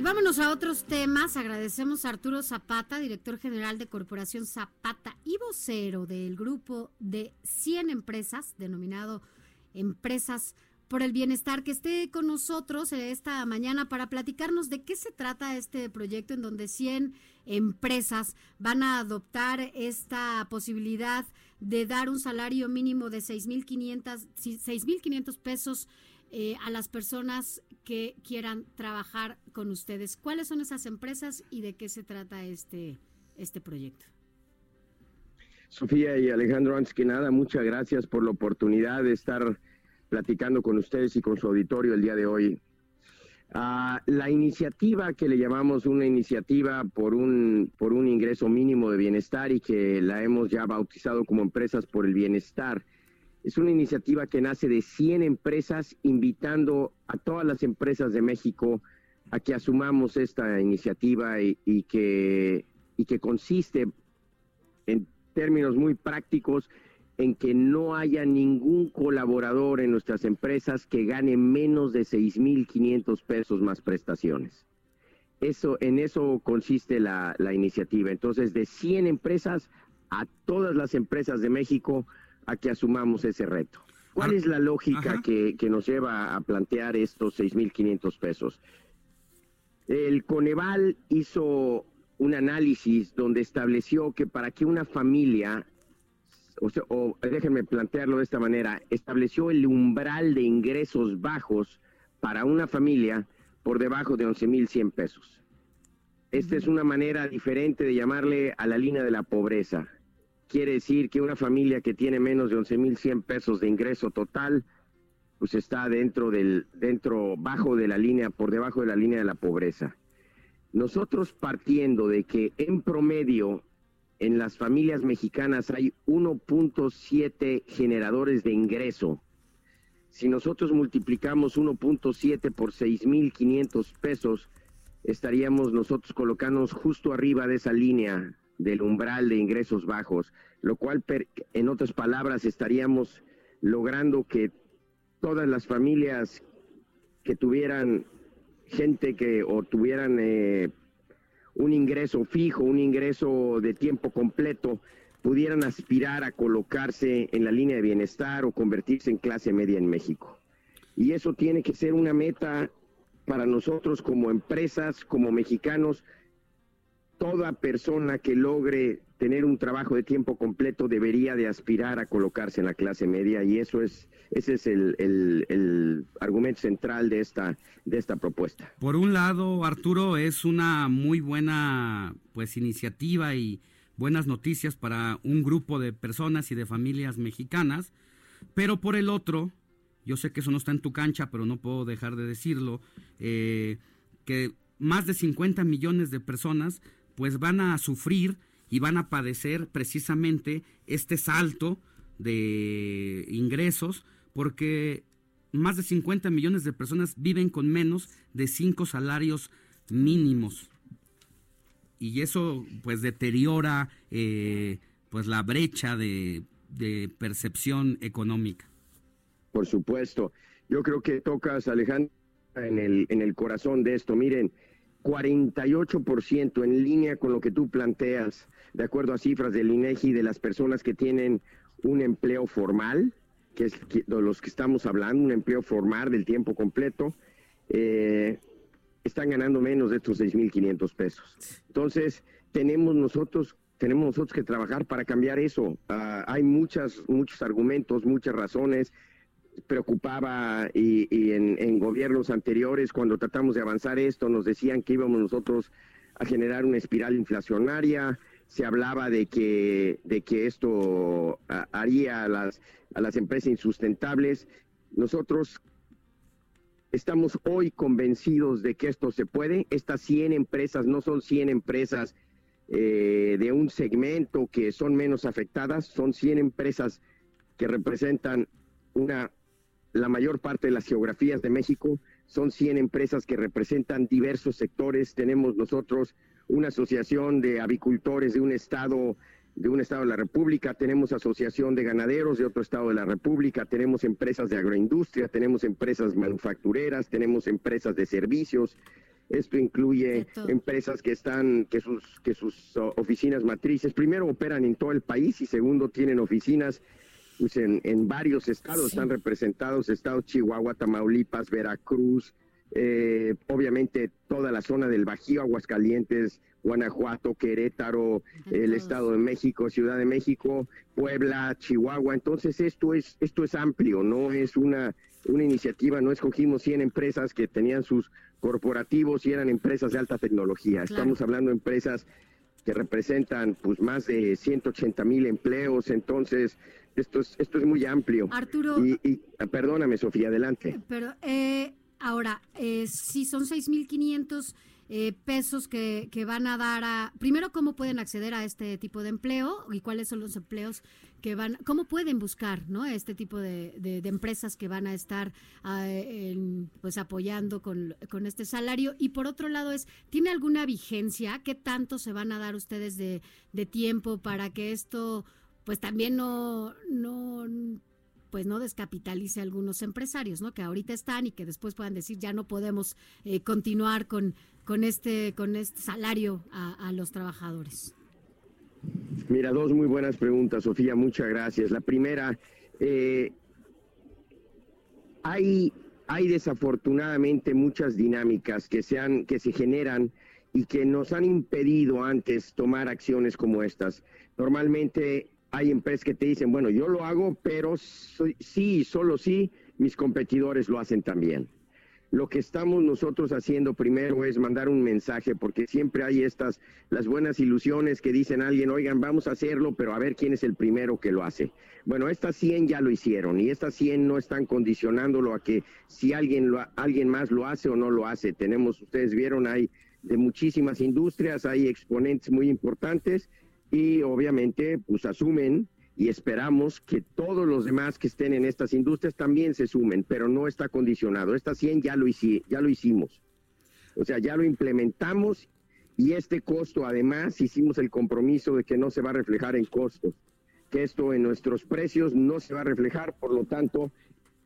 Y vámonos a otros temas. Agradecemos a Arturo Zapata, director general de Corporación Zapata y vocero del grupo de 100 empresas, denominado Empresas por el Bienestar, que esté con nosotros esta mañana para platicarnos de qué se trata este proyecto en donde 100 empresas van a adoptar esta posibilidad de dar un salario mínimo de 6.500 pesos eh, a las personas que quieran trabajar con ustedes. ¿Cuáles son esas empresas y de qué se trata este, este proyecto? Sofía y Alejandro, antes que nada, muchas gracias por la oportunidad de estar platicando con ustedes y con su auditorio el día de hoy. Ah, la iniciativa que le llamamos una iniciativa por un, por un ingreso mínimo de bienestar y que la hemos ya bautizado como Empresas por el Bienestar, es una iniciativa que nace de 100 empresas invitando a todas las empresas de México a que asumamos esta iniciativa y, que, y que consiste en términos muy prácticos en que no haya ningún colaborador en nuestras empresas que gane menos de 6.500 pesos más prestaciones. Eso, en eso consiste la, la iniciativa. Entonces, de 100 empresas a todas las empresas de México a que asumamos ese reto. ¿Cuál es la lógica que, nos lleva a plantear estos 6.500 pesos? El Coneval hizo un análisis donde estableció que para que una familia, o, déjenme plantearlo de esta manera, estableció el umbral de ingresos bajos para una familia por debajo de 11.100 pesos. Esta es una manera diferente de llamarle a la línea de la pobreza quiere decir que una familia que tiene menos de 11.100 pesos de ingreso total, pues está dentro del, dentro, bajo de la línea, por debajo de la línea de la pobreza. Nosotros partiendo de que en promedio en las familias mexicanas hay 1.7 generadores de ingreso. Si nosotros multiplicamos 1.7 por 6.500 pesos, estaríamos nosotros colocándonos justo arriba de esa línea del umbral de ingresos bajos, lo cual, en otras palabras, estaríamos logrando que todas las familias que tuvieran gente que o tuvieran eh, un ingreso fijo, un ingreso de tiempo completo, pudieran aspirar a colocarse en la línea de bienestar o convertirse en clase media en México. Y eso tiene que ser una meta para nosotros como empresas, como mexicanos, toda persona que logre tener un trabajo de tiempo completo debería de aspirar a colocarse en la clase media y eso es ese es el, argumento central de esta de esta propuesta. Por un lado, Arturo es una muy buena pues iniciativa y buenas noticias para un grupo de personas y de familias mexicanas, pero por el otro, yo sé que eso no está en tu cancha, pero no puedo dejar de decirlo, eh, que más de 50 millones de personas pues van a sufrir y van a padecer precisamente este salto de ingresos porque más de 50 millones de personas viven con menos de 5 salarios mínimos y eso pues deteriora eh, pues la brecha de, percepción económica. Por supuesto, yo creo que tocas Alejandro en el, en el corazón de esto. Miren, 48% en línea con lo que tú planteas, de acuerdo a cifras del INEGI, de las personas que tienen un empleo formal, que es de los que estamos hablando, un empleo formal del tiempo completo, eh, están ganando menos de estos 6.500 pesos. Entonces, tenemos nosotros tenemos nosotros que trabajar para cambiar eso. Ah, hay muchas, muchos argumentos, muchas razones preocupaba y, en, gobiernos anteriores cuando tratamos de avanzar esto nos decían que íbamos nosotros a generar una espiral inflacionaria. Se hablaba de que de que esto haría a las a las empresas insustentables. Nosotros Estamos hoy convencidos de que esto se puede. Estas 100 empresas no son 100 empresas eh, de un segmento que son menos afectadas, son 100 empresas que representan una la mayor parte de las geografías de México, son 100 empresas que representan diversos sectores. Tenemos nosotros una asociación de avicultores de un estado de un estado de la República, tenemos asociación de ganaderos de otro estado de la República, tenemos empresas de agroindustria, tenemos empresas manufactureras, tenemos empresas de servicios. Esto incluye empresas que están que sus que sus oficinas matrices primero operan en todo el país y segundo tienen oficinas pues en, en varios estados. Están representados, estados Chihuahua, Tamaulipas, Veracruz, eh, obviamente toda la zona del Bajío, Aguascalientes, Guanajuato, Querétaro, el Estado de México, Ciudad de México, Puebla, Chihuahua. Entonces esto es esto es amplio, no es una una iniciativa, no escogimos 100 empresas que tenían sus corporativos y eran empresas de alta tecnología. Estamos hablando de empresas que representan pues más de 180 mil empleos, entonces esto es, esto es muy amplio. Arturo. Y, ah, perdóname, Sofía, adelante. Pero eh, ahora, eh, si son 6.500 eh, pesos que, que, van a dar a... Primero, ¿cómo pueden acceder a este tipo de empleo y cuáles son los empleos que van... ¿Cómo pueden buscar ¿no? este tipo de, de, empresas que van a estar ah, pues apoyando con, con, este salario? Y por otro lado, es ¿tiene alguna vigencia? ¿Qué tanto se van a dar ustedes de, de tiempo para que esto pues también no, no, pues no descapitalice a algunos empresarios, ¿no? Que ahorita están y que después puedan decir ya no podemos eh, continuar con, con este, con este salario a, los trabajadores. Mira, dos muy buenas preguntas, Sofía, muchas gracias. La primera, eh, hay, hay desafortunadamente muchas dinámicas que se, han, que se generan y que nos han impedido antes tomar acciones como estas. Normalmente hay empresas que te dicen, bueno, yo lo hago, pero sí, solo sí, mis competidores lo hacen también. Lo que estamos nosotros haciendo primero es mandar un mensaje, porque siempre hay estas, las buenas ilusiones que dicen a alguien, oigan, vamos a hacerlo, pero a ver quién es el primero que lo hace. Bueno, estas 100 ya lo hicieron y estas 100 no están condicionándolo a que si alguien, lo, alguien más lo hace o no lo hace. Tenemos, ustedes vieron, hay de muchísimas industrias, hay exponentes muy importantes y obviamente pues asumen y esperamos que todos los demás que estén en estas industrias también se sumen, pero no está condicionado. Esta 100 ya lo, ya lo hicimos. O sea, ya lo implementamos y este costo además hicimos el compromiso de que no se va a reflejar en costos, que esto en nuestros precios no se va a reflejar, por lo tanto,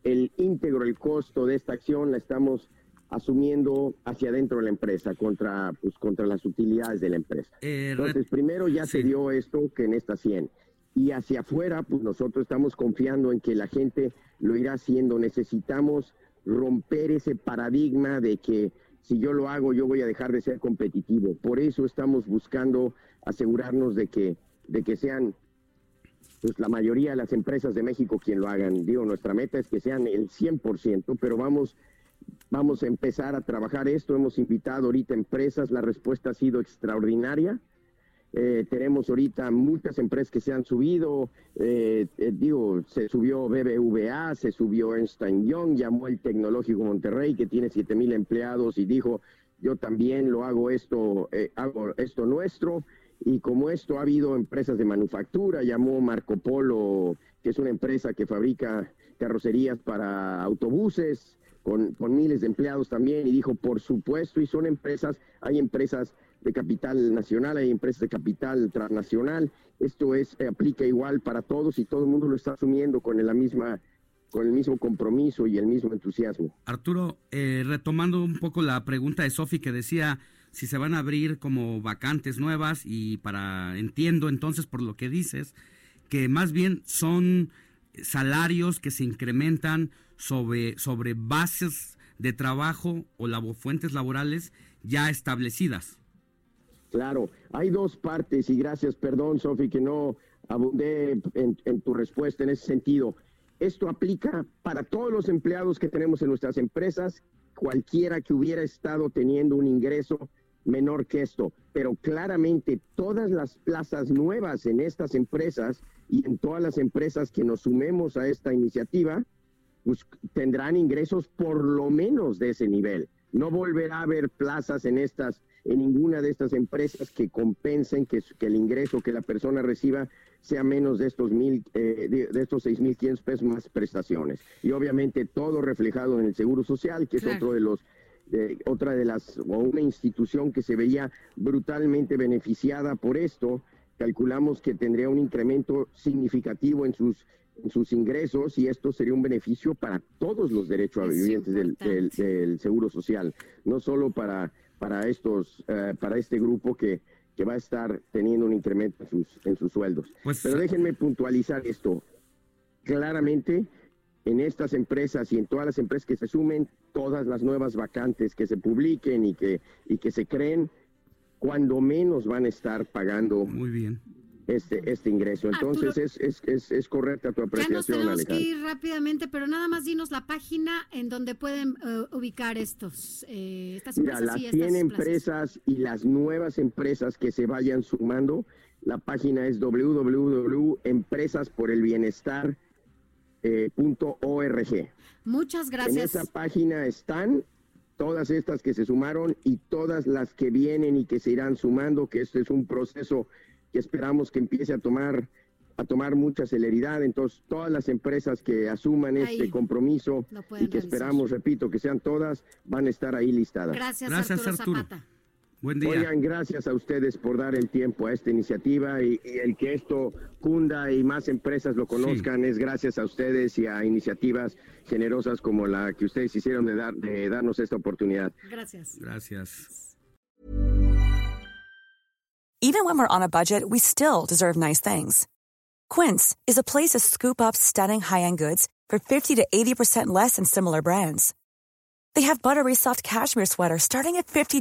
el íntegro, el costo de esta acción la estamos asumiendo hacia adentro de la empresa contra pues contra las utilidades de la empresa. Eh, Entonces, primero ya se dio esto que en esta 100 y hacia afuera pues nosotros estamos confiando en que la gente lo irá haciendo. Necesitamos romper ese paradigma de que si yo lo hago yo voy a dejar de ser competitivo. Por eso estamos buscando asegurarnos de que de que sean pues la mayoría de las empresas de México quien lo hagan. Digo, nuestra meta es que sean el 100%, pero vamos Vamos a empezar a trabajar esto. Hemos invitado ahorita empresas. La respuesta ha sido extraordinaria. Eh, tenemos ahorita muchas empresas que se han subido. Eh, eh, digo, se subió BBVA, se subió Ernst Young, llamó el Tecnológico Monterrey, que tiene 7 mil empleados, y dijo: Yo también lo hago esto, hago esto nuestro. Y como esto ha habido empresas de manufactura, llamó Marco Polo, que es una empresa que fabrica carrocerías para autobuses con, miles de empleados también y dijo, por supuesto, y son empresas, hay empresas de capital nacional, hay empresas de capital transnacional, esto es, eh, aplica igual para todos y todo el mundo lo está asumiendo con la misma con el mismo compromiso y el mismo entusiasmo. Arturo, eh, retomando un poco la pregunta de Sofi que decía si se van a abrir como vacantes nuevas y para, entiendo entonces por lo que dices, que más bien son salarios que se incrementan sobre, sobre bases de trabajo o fuentes laborales ya establecidas. Claro, hay dos partes y gracias, perdón, Sofi, que no abundé en, en, tu respuesta en ese sentido. Esto aplica para todos los empleados que tenemos en nuestras empresas, cualquiera que hubiera estado teniendo un ingreso menor que esto, pero claramente todas las plazas nuevas en estas empresas y en todas las empresas que nos sumemos a esta iniciativa, pues tendrán ingresos por lo menos de ese nivel. No volverá a haber plazas en estas, en ninguna de estas empresas que compensen que, que el ingreso que la persona reciba sea menos de estos mil, eh, de, estos seis mil quinientos pesos más prestaciones. Y obviamente todo reflejado en el Seguro Social, que es otro de los otra de las, o una institución que se veía brutalmente beneficiada por esto, calculamos que tendría un incremento significativo en sus en sus ingresos y esto sería un beneficio para todos los derechos vivientes del, del, seguro social, no solo para para estos eh, para este grupo que, que va a estar teniendo un incremento en sus en sus sueldos. Pues, Pero déjenme puntualizar esto claramente en estas empresas y en todas las empresas que se sumen, todas las nuevas vacantes que se publiquen y que, y que se creen, cuando menos van a estar pagando Muy bien. Este, este ingreso. Entonces es, es, es, es, correcta tu apreciación, ya nos tenemos que ir rápidamente, pero nada más dinos la página en donde pueden eh, ubicar estos, eh, estas Mira, las 100 empresas y las nuevas empresas que se vayan sumando, la página es www.empresasporelbienestar.com eh. Muchas gracias. En esa página están todas estas que se sumaron y todas las que vienen y que se irán sumando, que este es un proceso que esperamos que empiece a tomar a tomar mucha celeridad. Entonces, todas las empresas que asuman este compromiso y que esperamos, repito, que sean todas, van a estar ahí listadas. Gracias, Gracias Arturo. Zapata. Buen día. Oigan, gracias a ustedes por dar el tiempo a esta iniciativa y, el que esto cunda y más empresas lo conozcan es gracias a ustedes y a iniciativas generosas como la que ustedes hicieron de, dar, de darnos esta oportunidad. Gracias. Gracias. Even when we're on a budget, we still deserve nice things. Quince is a place to scoop up stunning high-end goods for 50 to 80% less than similar brands. They have buttery soft cashmere sweaters starting at $50